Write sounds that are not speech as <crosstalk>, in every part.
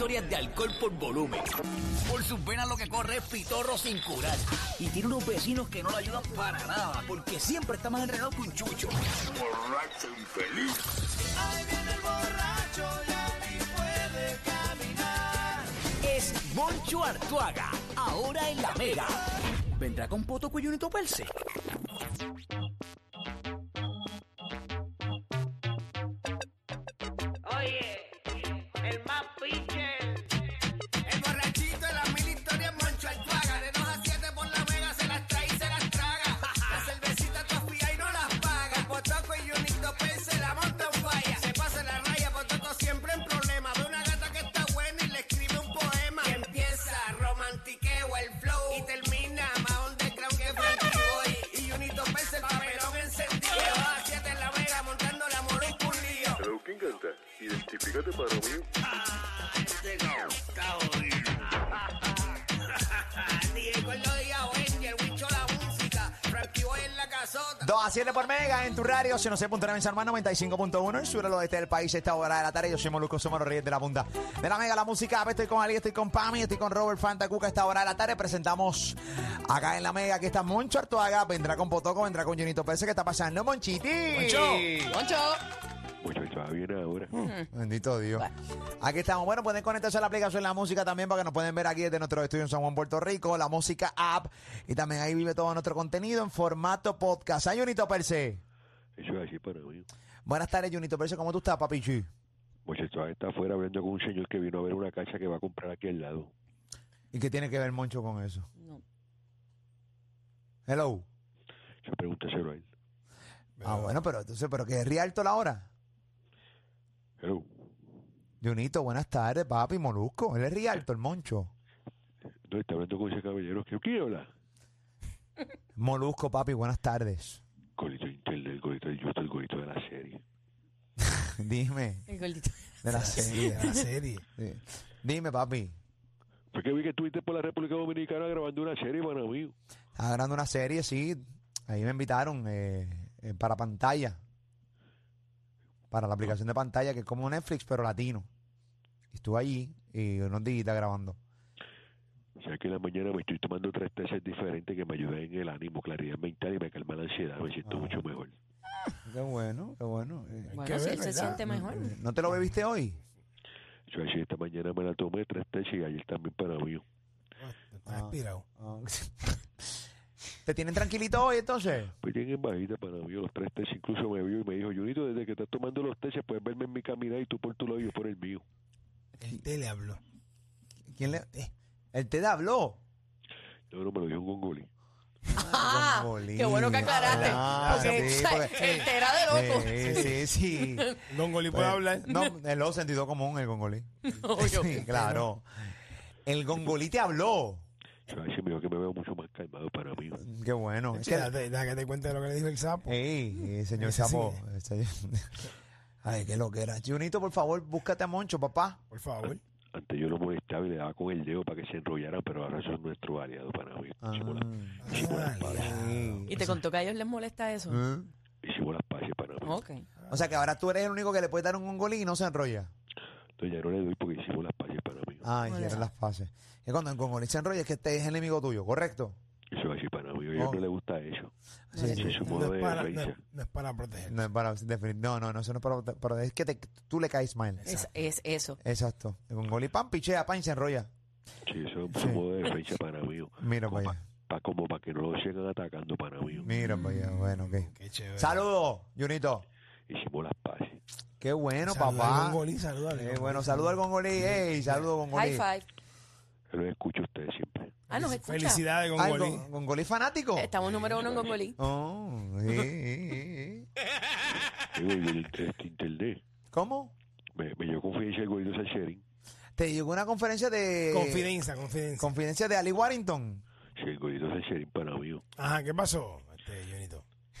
historias de alcohol por volumen. Por sus venas lo que corre es pitorro sin curar. Y tiene unos vecinos que no lo ayudan para nada, porque siempre está más enredado que un chucho. Borracho infeliz. Ahí viene el borracho, ya ni puede caminar. Es Moncho Artuaga, ahora en la Mega. ¿Vendrá con Poto Cuyunito Perse? A 7 por mega en tu radio, se nos sé punto en San Juan 95.1 en sur lo este del país, esta hora de la tarde. Yo soy Moluco, somos los reyes de la punta de la mega, la música. Estoy con Ali, estoy con Pami, estoy con Robert Fanta Cuca. Esta hora de la tarde presentamos acá en la mega. Aquí está Moncho Artuaga, vendrá con Potoco, vendrá con Junito Pérez. ¿Qué está pasando, Monchiti? Moncho. Muchacho, viene ahora. Bendito Dios. Aquí estamos. Bueno, pueden conectarse a la aplicación La Música también para que nos pueden ver aquí desde nuestro estudio en San Juan, Puerto Rico, la música app. Y también ahí vive todo nuestro contenido en formato podcast. ¿Hay Junito Perse? Eso es así para mí. Buenas tardes, Junito Perse. ¿Cómo tú estás, papichi? Muchacho, está afuera hablando con un señor que vino a ver una casa que va a comprar aquí al lado. ¿Y qué tiene que ver Moncho con eso? No. Hello. Yo pregúntaselo a él. Ah, bueno, pero entonces, ¿pero qué es Rialto la hora? Hello. Junito, buenas tardes, papi, Molusco. Él es Rialto, el Moncho. No, está hablando con ese caballero. ¿Qué quiere hablar? Molusco, papi, buenas tardes. Golito internet, el golito del justo, el golito de la serie. <laughs> Dime, El gordito. de la serie. de la serie. Sí. Dime, papi. Fue que vi que estuviste por la República Dominicana grabando una serie para mí. Estaba grabando una serie, sí. Ahí me invitaron eh, eh, para pantalla. Para la aplicación de pantalla, que es como Netflix, pero latino. Y estuve allí y unos días grabando. O sea que en la mañana me estoy tomando tres tesis diferentes que me ayudan en el ánimo, claridad mental y me calma la ansiedad. Me siento Ah. mucho mejor. Qué bueno, qué bueno. Eh, Bueno, que si ver, él se siente mejor. ¿No te lo bebiste hoy? Yo así esta mañana me la tomé tres tesis y ayer también para mí. Inspirado. Ah. <laughs> ¿Te tienen tranquilito hoy entonces? Pues tienen bajita para mí los tres tesis. Incluso me vio y me dijo, Junito, desde que estás tomando los tesis puedes verme en mi caminar y tú por tu lado y yo por el mío. El té le habló. ¿Quién le...? eh, ¿El te habló? No, no, me lo dijo un gongolí. Ah, Gongolí. qué bueno que aclaraste. Ah, porque, sí, o sea, porque- el te era de loco. Sí, sí, sí. <laughs> Gongoli puede Pues, hablar. No, <laughs> es lo sentido común, el gongolí. <laughs> Sí, claro. El gongolí te habló. Me dijo que me veo mucho más calmado para mí. Qué bueno. Es que- déjate que te cuente lo que le dijo el sapo. Ey, señor Ese sí Sapo. ese- <laughs> Ay, qué lo que era. Junito, por favor, búscate a Moncho, papá. Por favor. Antes yo lo molestaba y le daba con el dedo para que se enrollaran, pero ahora son nuestros aliados para mí. Ah. Hicimos, las, hicimos las paces. Y te contó que a ellos les molesta eso. ¿Eh? Hicimos las paces para mí. Ok. O sea que ahora tú eres el único que le puede dar un gongolí y no se enrolla. Entonces ya no le doy porque hicimos las paces para mí. Ah, hicieron las fases. Y cuando el gongolí se enrolla es que este es el enemigo tuyo, ¿correcto? Eso es así para mí. A ellos Oh. no les gusta eso. Sí, sí. es su No modo es de para, no es, no es para proteger. No es para definir. No, no, no, eso no es para. Pero es que te- tú le caes mal. Es, es eso. Exacto. El gongolí, pam, pichea, pan y se enrolla. Sí, eso es Sí. su modo de defensa para mí. Mira Como para allá. para como para que no lo sigan atacando para mí. Mira para allá. Bueno, ok. Qué chévere. Saludos, Junito. Hicimos las paces. Qué bueno, Saluda al papá. Gongolí, saluda al Eh, Gongolí. bueno, saludo al gongolí. Ey, saludo gongolí. High five. Yo los escucho a ustedes siempre. Ah, nos escucha. Felicidades, Ay, Gongolí. Gon- gongolí fanático. Estamos número uno en Gongolí. Oh, sí, sí, sí. Digo, y el este internet. ¿Cómo? Me, me dio confidencia el gordo Salcherin. Te llegó una conferencia de. Confidencia, confidencia. Confidencia de Ali Warrington. Sí, el gordo Salcherin para mí. Ajá, ¿qué pasó?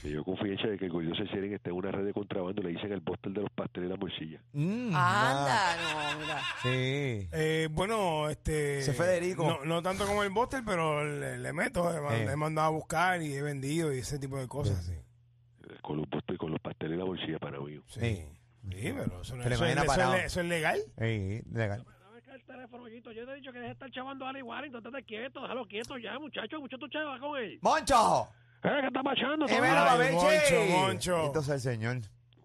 Me dio confidencia de que el gordo Salcherin está en una red de contrabando. Le dicen el bóster de los pasteles de la morcilla. Mm, Anda, no, mira. Sí. Eh, bueno, este... Ese Federico. No, no tanto como el Buster, pero le, le meto. He, Eh. he mandado a buscar y he vendido y ese tipo de cosas, sí. Eh, Con los bóster, con los pasteles de la morcilla para mí. Sí, Sí. sí pero eso, no, eso, es, eso es le- eso es legal. Sí, legal. teléfono, Ollito. Yo te he dicho que dejes de estar chavando a Ali Warrington. Estate quieto, déjalo quieto ya, muchacho. Mucho chavas con él. ¡Moncho! Eh, ¿Qué está pasando? ¡Eh, ¿Todo mira, bien? Ay! Moncho, Moncho. Entonces el señor.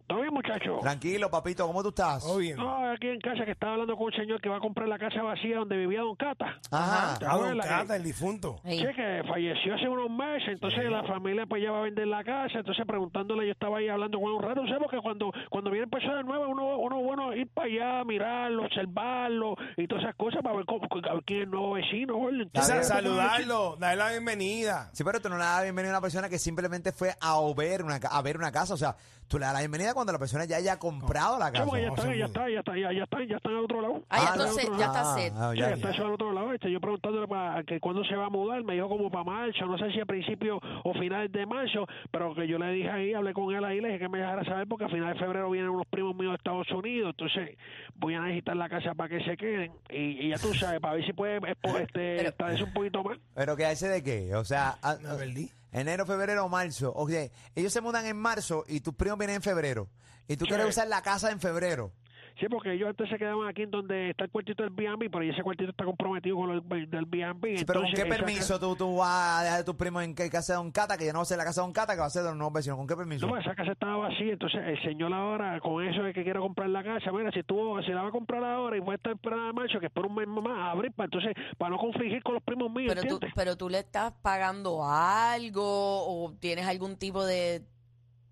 ¿Todo bien, muchacho? Tranquilo, papito, ¿cómo tú estás? Todo bien. No, aquí en casa que estaba hablando con un señor que va a comprar la casa vacía donde vivía Don Cata. Ajá. ¿Te Ah, don Cata, el difunto. Sí, que falleció hace unos meses, entonces la familia pues ya va a vender la casa, entonces preguntándole, yo estaba ahí hablando con él un rato, ¿sabes? que cuando cuando viene persona nueva, uno, uno bueno ir para allá, mirarlo, observarlo y todas esas cosas para ver cómo, a ver quién es el nuevo vecino, bien. saludarlo, darle la bienvenida. Sí, pero tú no le das la bienvenida a una persona que simplemente fue a ver una, ca- a ver una casa. O sea, tú le das la bienvenida cuando la persona ya haya comprado la Sí, casa. porque ya no, está, se ya está, ya está, ya, ya está, ya están al otro lado. Ah, ya, Ah, entonces, no, ya está Ah, set. ah, ya, está eso al otro lado. Este, yo preguntándole para que cuándo se va a mudar, me dijo como para marzo, no sé si a principios o finales de marzo, pero que yo le dije ahí, hablé con él ahí, le dije que me dejara saber porque a finales de febrero vienen unos primos míos de Estados Unidos, entonces voy a necesitar la casa para que se queden y, y ya tú sabes, para ver si puede expo- <laughs> este, Pero- establecerse un poquito más. ¿Pero qué hace de qué? O sea, a- perdí. Enero, febrero, marzo. O sea, ellos se mudan en marzo y tus primos vienen en febrero. Y tú quieres usar la casa en febrero. Sí, porque ellos antes se quedaban aquí en donde está el cuartito del B&B, pero ese cuartito está comprometido con el del B&B. Sí, pero ¿con entonces qué permiso tú, tú vas a dejar a tus primos en casa de Don Cata? Que ya no va a ser la casa de Don Cata, que va a ser de los nuevos vecinos. ¿Con qué permiso? No, pues, esa casa estaba vacía, entonces el señor ahora, con eso de que quiere comprar la casa, mira, si tú si la va a comprar ahora y puede estar esperando a marzo, que espera un mes más a abrir, para entonces, para no confligir con los primos míos, Pero tú, pero tú le estás pagando algo o tienes algún tipo de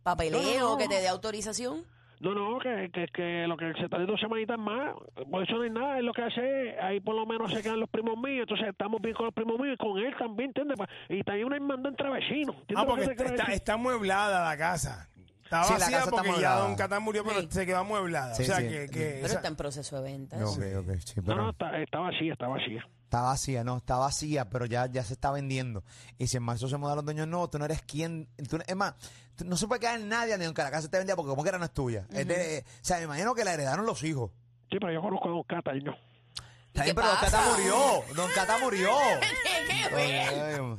papeleo No, no, no. que te dé autorización. No, no, que, que, que lo que se tarde dos semanitas más, por eso no hay nada, es lo que hace, ahí por lo menos se quedan los primos míos, entonces estamos bien con los primos míos y con él también, ¿entiendes? Pa- Y también una hermandad entre vecinos, ¿entiendes Ah, porque está, está, está amueblada la casa. Está Sí, la vacía está porque ya. Don Cata murió, pero Sí. se quedó amueblada. Sí, o sea, sí. que... que Pero esa- está en proceso de venta. Ok, ok, sí, No, pero no, está, está vacía, está vacía. Está vacía, no, está vacía, pero ya, ya se está vendiendo. Y si en marzo se mudan los dueños nuevos, tú no eres quien. Tú, es más, tú- no se puede quedar nadie ni aunque la casa esté vendida porque como que era no es tuya. Es de- o sea, me imagino que la heredaron los hijos. Sí, pero yo conozco a Don Cata, y no. Está bien, pero Don? Cata murió. Don Cata murió. <laughs>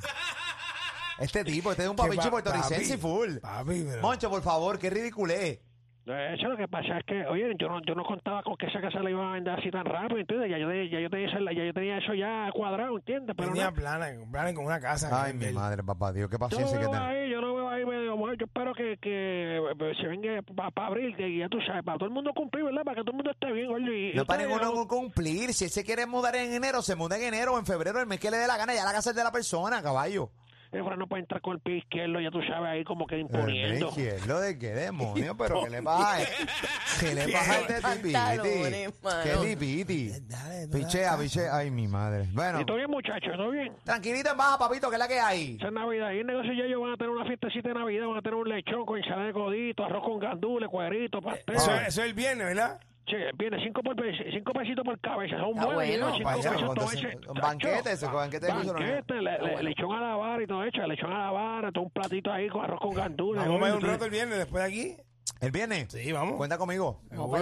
Este tipo, este es un que papichi pa- puertorricense papi, full. Papi, pero... Moncho, por favor, qué ridiculez. Eh, Eso lo que pasa es que, oye, yo no, yo no contaba con que esa casa la iban a vender así tan rápido, ¿entiendes? Ya yo, te- ya yo, tenía, esa- ya yo tenía eso ya cuadrado, ¿entiendes? Pero Tenía no, planes, planes con una casa. Ay, que mi madre, papá Dios, qué yo no paciencia que veo tenés. ahí, yo no veo ahí medio bueno, Yo espero que, que se venga para abril, que ya tú sabes, para todo el mundo cumplir, ¿verdad? Para que todo el mundo esté bien, oye. y No para ninguno cumplir. Si él se quiere mudar en enero, se muda en enero o en febrero, el mes que le dé la gana. Ya la casa es de la persona, caballo. Ahora no puede entrar con el pie izquierdo, ya tú sabes, ahí como que El imponiendo. izquierdo de qué demonio, <laughs> pero ¿qué le pasa? ¿Qué le pasa a este tipiti? ¿Qué tipiti? Pichea, pichea. Ay, mi madre. Bueno, ¿Y todo bien, muchachos? ¿Todo bien? tranquilito en baja, papito, que es la que hay. Esa es Navidad. Y el negocio ya ellos van a tener una fiestecita de Navidad, van a tener un lechón con ensalada de codito, arroz con gandules, cueritos, pastel. Eso, eso es el viernes, ¿verdad? Sí, viene cinco, por, cinco pesitos por cabeza. Son buenos, bueno. ¿no? cinco Vaya, pesos todo ese- banquete, ese, banquete. Banquete, le- le- bueno. lechón a la vara y todo hecho. Lechón a la vara, todo un platito ahí con arroz con gandules. Vamos a ver un rato el viernes después de aquí. ¿Él viene? Sí, vamos. Cuenta conmigo. Vamos.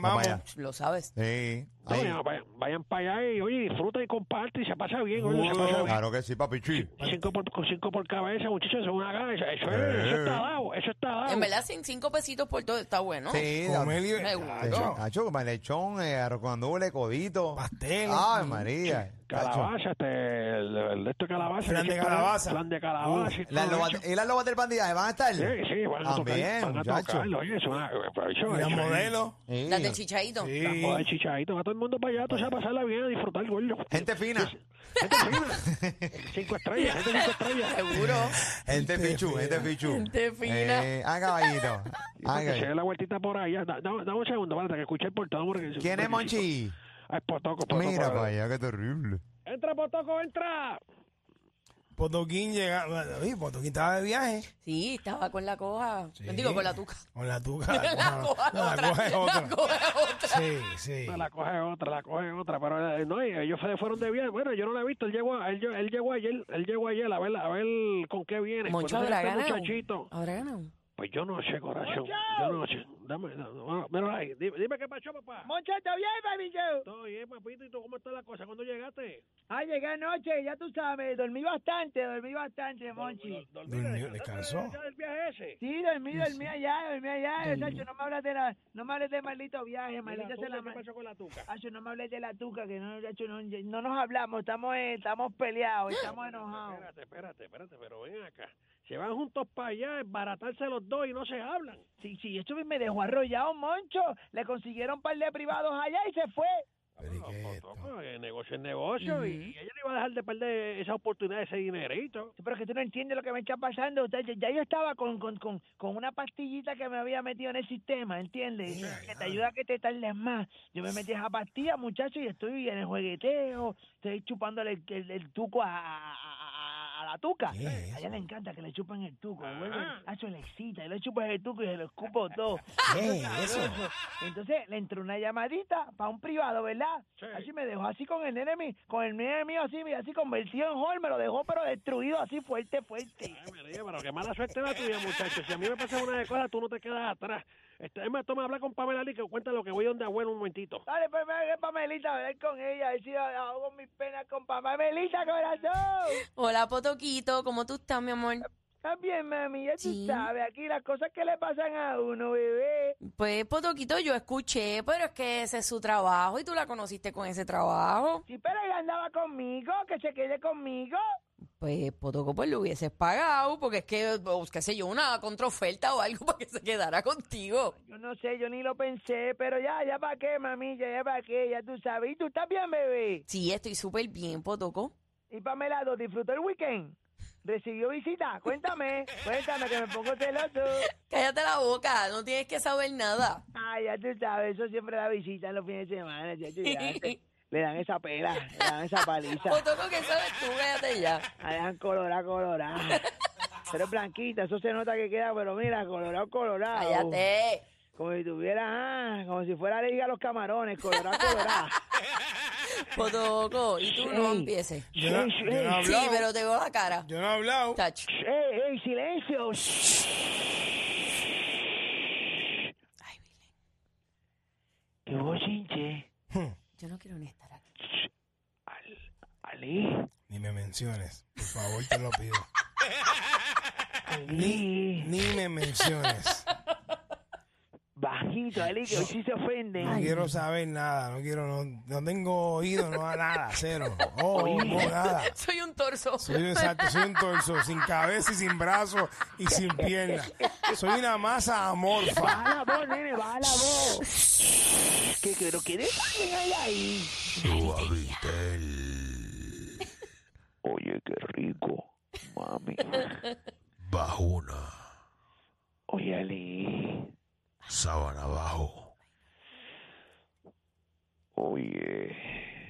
Vamos. Lo sabes. Sí. No, Ahí. vayan, vayan, vayan para allá y, oye, disfruta y comparte y se pasa bien, oye, se pasa bien. Claro que sí, papichi. Cinco por, con cinco por cabeza, muchachos, eso es una gana. Eso, eso, es- eso está dado, eso está dado. En verdad, sin cinco pesitos por todo está bueno. Sí. Tacho, Hacho, como lechón, eh, arroz con andule, codito. Pastel. Ay, María. Calabaza, este, el, el de esto de calabaza. Que de calabaza. Flan de calabaza. y Las lobas- eso. ¿Y las lobas del bandidaje van a estar? Sí, sí, van a tocar. También, van a tocarlo, oye, eso, una- eso, Y las eso, modelos. Las del chichadito. Sí. Las modas de todo el mundo para allá, tú sabes, pasarla bien, a disfrutar, gordo. Gente fina. Gente fina. cinco estrellas, gente cinco estrellas. Seguro. Gente fichu, gente fichu. Gente fina. Eh, ah, caballito. Ah, Que se dé la vueltita por allá. Da- Dame, dame un segundo, para que escuche el portado. porque- ¿Quién es Monchi? Es Potoco, Potoco. Mira para allá, qué terrible. Entra, Potoco, entra. Potoquín llega. Oye, Potoquín estaba de viaje. Sí, estaba con la coja. Digo, con la tuca. Con la tuca. <laughs> La coja No, la otra. coja es otra. La coja es otra. Sí, sí. No, la coge otra, la coge otra, pero eh, no, ellos se fueron de bien. Bueno, yo no la he visto, él llegó, él, él llegó ayer, él llegó ayer a ver, a ver con qué viene. Moncho Pues, habrá este ganado. muchachito, Habrá ganado. Pues yo no sé, corazón. Yo no sé. Dame, dame, ahí. Dime, dime qué pasó, papá. Moncho, ¿está bien, papito? Todo bien, papito. ¿Y tú cómo está la cosa? ¿Cuándo llegaste? Ah, llegué anoche, ya tú sabes, dormí bastante, dormí bastante, Monchi. Dor- Durmió, ¿Descansaste descansó. del viaje ese? Sí, dormí, dormí allá, dormí allá, Sacho, no me hables de la, no me hables de maldito viaje, ¿Y la maldita sea la ¿Qué pasó con la tuca? Sacho, no me hables de la tuca, que no, no nos hablamos, estamos, eh, estamos peleados, estamos enojados. Espérate, espérate, espérate, pero ven acá. Se van juntos para allá, embaratarse los dos y no se hablan. Sí, sí, esto me dejó arrollado, Moncho, le consiguieron un par de privados allá y se fue. Pero ¿y No, qué es esto? toco, el negocio es negocio y, y ella no iba a dejar de perder esa oportunidad, ese dinerito. Sí, Pero que tú no entiendes lo que me está pasando. Ya, ya yo estaba con, con, con, con una pastillita que me había metido en el sistema, ¿entiendes? Que te ayuda a que te tardes más. Yo me metí esa pastilla, muchacho, y estoy en el juegueteo, estoy chupándole el, el- el tuco a, a- a- a la tuca. ¿Qué es A ella le encanta que le chupen el tuco. Ajá. Vuelve, Hacho, le excita, y le chupas el tuco y se lo escupo <laughs> todo. ¿Qué es eso? Entonces le entró una llamadita para un privado, ¿verdad? Sí. Así me dejó así con el nene mío, con el nene mío así, mira, así convertido en Hall, me lo dejó pero destruido así fuerte, fuerte. Ay, María, pero qué mala suerte la tuya, muchacho. Si a mí me pasa una de cosas, tú no te quedas atrás. Este, es más, toma, habla con Pamela Lee, que cuenta lo que voy donde abuelo un momentito. Dale, pues me Pamelita, a hablar con ella, a ver si hago mis penas con Pamelita, corazón. Hola, Potoquito, ¿cómo tú estás, mi amor? Está bien, mami, ya tú Sí. sabes, aquí las cosas que le pasan a uno, bebé. Pues, Potoquito, yo escuché, pero es que ese es su trabajo y tú la conociste con ese trabajo. Sí, pero ella andaba conmigo, que se quede conmigo. Pues, Potoco, pues lo hubieses pagado, porque es que, pues, qué sé yo, una contraoferta o algo <laughs> para que se quedara contigo. Yo no sé, yo ni lo pensé, pero ya, ya para qué, mami, ya, para qué, ya tú sabes. ¿Y tú estás bien, bebé? Sí, estoy súper bien, Potoco. Y Pamela, ¿lo disfrutó el weekend? ¿Recibió visita? Cuéntame, <laughs> cuéntame que me pongo celoso. Cállate la boca, no tienes que saber nada. Ay, ya tú sabes, eso siempre da visita en los fines de semana, ya tú <laughs> sabes. Le dan esa pela, le dan esa paliza. Potoco, ¿qué sabes tú? Cállate ya. La dejan colorada, colorada. Pero es blanquita, eso se nota que queda, pero mira, colorado, colorado. Cállate. Como si tuviera, ah, como si fuera liga a los camarones, colorado, colorado. <laughs> Potoco, y tú no Ey. empieces. Yo no, yo no he Sí, pero te veo la cara. Yo no he hablado. ¡Ey, ey, silencio! Ay, Billy, ¡Qué bochinche! yo no quiero ni estar aquí. Al, Ali, Ni me menciones. Por favor, te lo pido. Ali, Ni me menciones. bajito, Ali, que hoy sí se ofenden. No quiero saber nada. No quiero, no, no tengo oído, no nada. Cero. Oh, no, nada. Soy un torso. Soy exacto, soy un torso, sin cabeza y sin brazo y sin pierna. Soy una masa amorfa. Baja la voz, nene, baja la voz. ¿Qué, pero qué desorden hay ahí? Oye, qué rico, mami. Bajuna, Oye, Ali, sábana abajo, oye.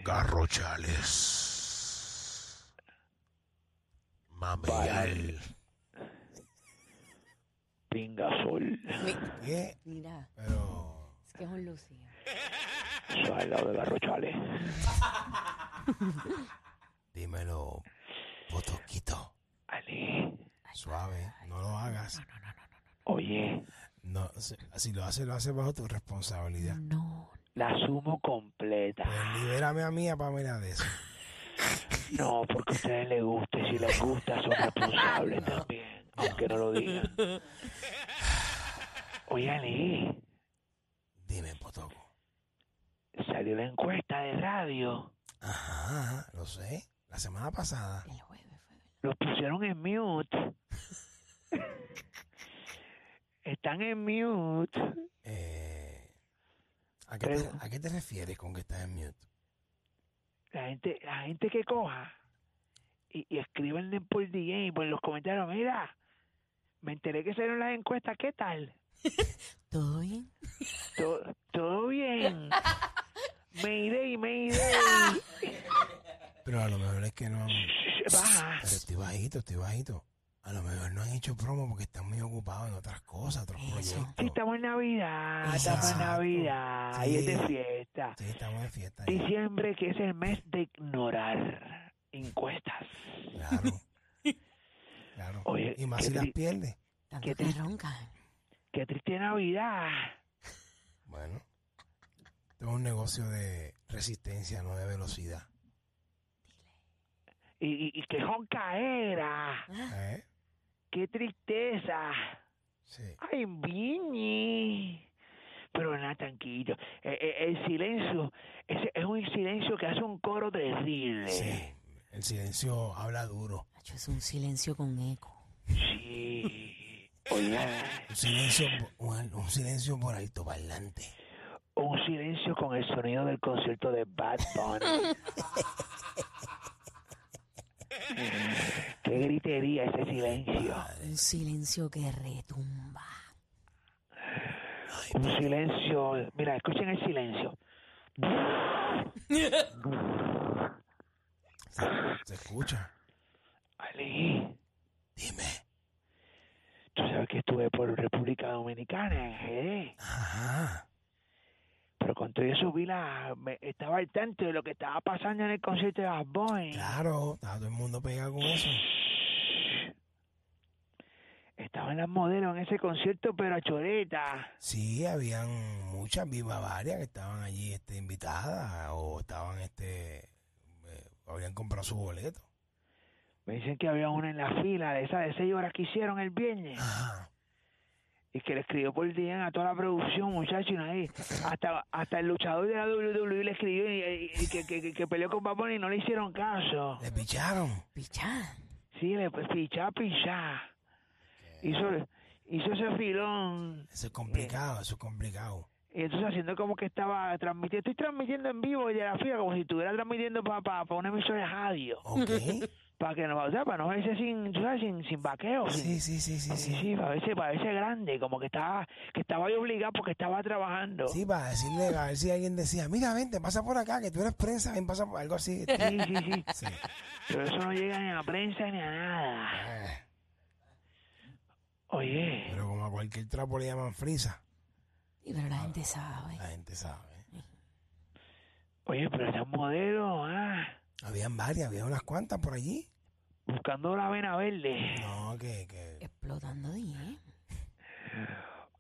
garrochales, mameyal, Pingasol. Mira, Pero. es que es un Lucía. Eso al lado de Garrochales. <laughs> Dímelo, potoquito. Ali, Suave, no lo hagas. oye, No, si, si lo haces, lo haces bajo tu responsabilidad. No. la sumo completa. Pues libérame a mí, a Pamela, de eso. <laughs> No, porque a ustedes les gusta y si les gusta son responsables también, aunque no lo digan. <laughs> Oye, Ali, Dime, potoco. Salió la encuesta de radio. Ajá, lo sé. La semana pasada. El jueves fue. Los pusieron en mute. <laughs> Están en mute. Eh, ¿a, qué te, Pero- ¿A qué te refieres con que estás en mute? La gente, la gente que coja y, y escriben por DM, por los comentarios, mira, me enteré que salieron las encuestas, ¿qué tal? <laughs> ¿Todo bien? Todo, todo bien. Mayday, Mayday. Pero a lo mejor es que no. Baja. Pero estoy bajito, estoy bajito. A lo mejor no han hecho promo porque están muy ocupados en otras cosas, otros proyectos. Sí, estamos en Navidad, estamos en. Navidad, y es de fiesta. Sí, estamos de fiesta. ya. Diciembre, que es el mes de ignorar encuestas. Claro. <laughs> Claro. Oye, y más si las tri- pierdes. Tanto ¿Qué que te- roncan. Qué triste Navidad. Bueno, tengo un negocio de resistencia, no de velocidad. Y, y, y qué jonca era. ¿Eh? Qué tristeza. Sí. Ay, Vini. Pero nada, tranquilo. Eh, eh, el silencio, ese es un silencio que hace un coro terrible. Sí. El silencio habla duro. Es un silencio con eco. Sí. Oiga, Un silencio, un, un silencio por alto parlante. un silencio con el sonido del concierto de Bad Bunny. <laughs> Qué gritería ese silencio. Un silencio que retumba. Un silencio. Mira, escuchen el silencio. Se escucha. Ali, Dime. Tú sabes que estuve por República Dominicana, en Jerez. Ajá. Pero con todo eso vi la... me- estaba al tanto de lo que estaba pasando en el concierto de Bad Bunny. Claro, está todo el mundo pegado con eso. Estaban las modelos en ese concierto, pero a choreta. Sí, habían muchas, vi varias que estaban allí este, invitadas o estaban, este, eh, habían comprado su boleto. Me dicen que había una en la fila de esas de seis horas que hicieron el viernes. Ajá. Y que le escribió por día a toda la producción, muchachos, y. Hasta, hasta el luchador de la WWE le escribió y, y- y que, que, que- que peleó con Babón y no le hicieron caso. Le picharon. Pichá. Sí, le pues, pichá, pichá. Hizo, hizo ese filón. Eso es complicado, eso es complicado. Y entonces haciendo como que estaba transmitiendo. Estoy transmitiendo en vivo desde la fila, como si estuviera transmitiendo para pa, pa una emisora de radio. Ok. <laughs> Para que no, o sea, para no verse sin, sabes, sin, sin vaqueo. sin- Sí, sí, sí, sí, Sí, sí. para verse, para verse grande, como que estaba, que estaba ahí obligado porque estaba trabajando. Sí, para decirle, a ver si alguien decía, mira, vente, pasa por acá, que tú eres prensa, ven, pasa por algo así. Sí, sí, sí. Sí. Pero eso no llega ni a la prensa ni a nada. Eh, Oye, Pero como a cualquier trapo le llaman frisa, Y pero la gente sabe. la gente sabe. oye, pero esas modelos, ah, Habían varias, había unas cuantas por allí. buscando la vena verde, No, que, que Explotando bien.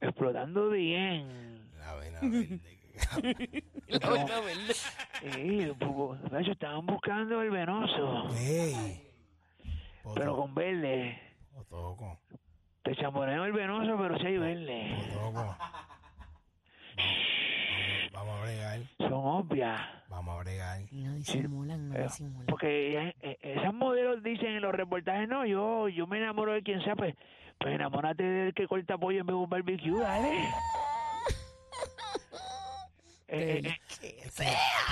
explotando bien. la vena verde. <laughs> La vaina verde. Sí, de estaban buscando el venoso, Ey. pero con verde. Potoco, Te chambonean el venoso, pero si hay verde. potoco. <laughs> vamos a bregar, Son obvias. vamos a bregar. Y no disimulan, no Eh, disimulan. Porque eh, esas modelos dicen en los reportajes, no, yo yo me enamoro de quien sea, pues, pues enamórate del que corta pollo en vez de un barbecue, dale. <laughs> Eh, eh, eh, Es que,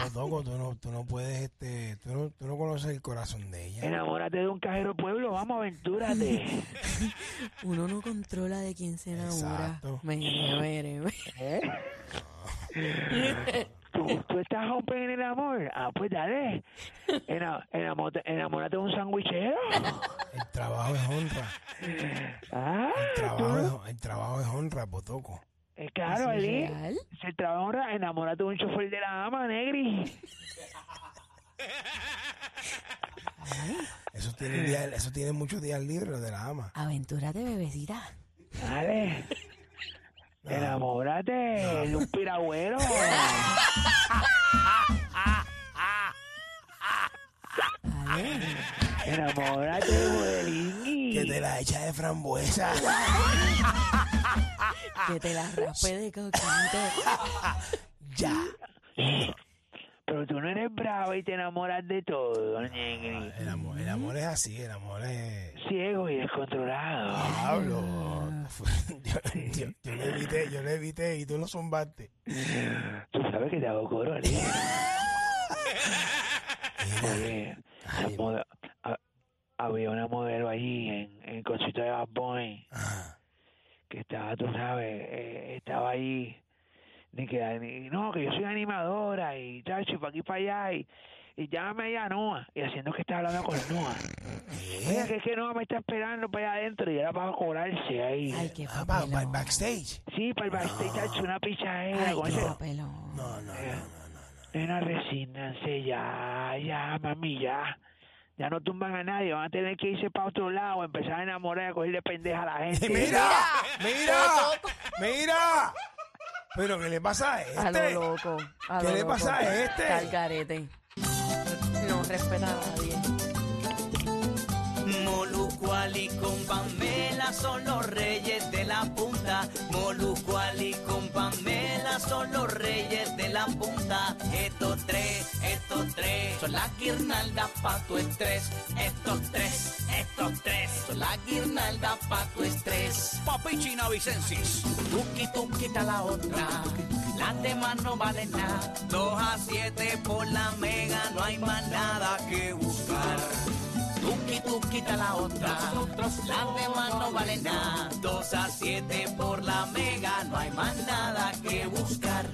Potoco, tú no, tú no puedes, este, tú no, tú no conoces el corazón de ella. enamórate de un cajero pueblo, vamos, aventúrate. <laughs> Uno no controla de quién se enamora. Exacto. Mire, mire, mire. ¿Eh? <laughs> ¿Tú, tú estás open en el amor? Ah, pues dale. Ena- enamórate, enamórate de un sandwichero. El trabajo es honra. Ah, El trabajo es, el trabajo es honra, Potoco. eh, claro, ¿Eso es Ali. real? Si el trabajo honra, enamórate de un chofer de la ama, Negri. <laughs> Eso tiene, día- eso tiene muchos días libres de la ama. Aventúrate, bebecita. Dale. Enamórate de un piragüero. Enamórate de. Que te la echa de frambuesa. Que te la raspe de coquito. <laughs> ya. Pero tú no eres bravo y te enamoras de todo. El amor, el amor es así, el amor es... Ciego y descontrolado. Pablo. <laughs> Yo, yo, yo le evité, yo le evité y tú lo zumbaste. Tú sabes que te hago coro. Oye, <laughs> Ay, moda- había una modelo allí en, en el concierto de Bad ah, que estaba, tú sabes, eh, estaba ahí, ni que, ni- no, que yo soy animadora y chacho, y para aquí y para allá, y, y llámame ahí a Noah, y haciendo que estaba hablando con Noah. Mira, que es que Noah me está esperando para allá adentro y era para cobrarse ahí. Ay, qué Ah, para, para el backstage. Sí, para el backstage, chacho, una pichadera Ay, con qué ese... papelón. No, no, no, no, no. Nena, resínanse ya, ya, mami, ya. ya no tumban a nadie, van a tener que irse para otro lado, empezar a enamorar, a cogerle pendeja a la <laughs> gente. Mira, mira, mira. Pero ¿qué le pasa a A este? lo loco. a ¿Qué lo le loco. pasa a este? Calgarete. No respeta a nadie. Molucual y con Pamela son los reyes de la punta. Molucual y con Pamela son los reyes de la punta. Estos tres, son la guirnalda pa' tu estrés. Estos tres, estos tres son la guirnalda pa' tu estrés. Papi China Vicencis. Tuki quita la otra. Las demás no valen nada. 2 a 7 por la mega, no hay más nada que buscar. Tuki quita la otra, las demás no valen nada. 2 a 7 por la mega, no hay más nada que buscar.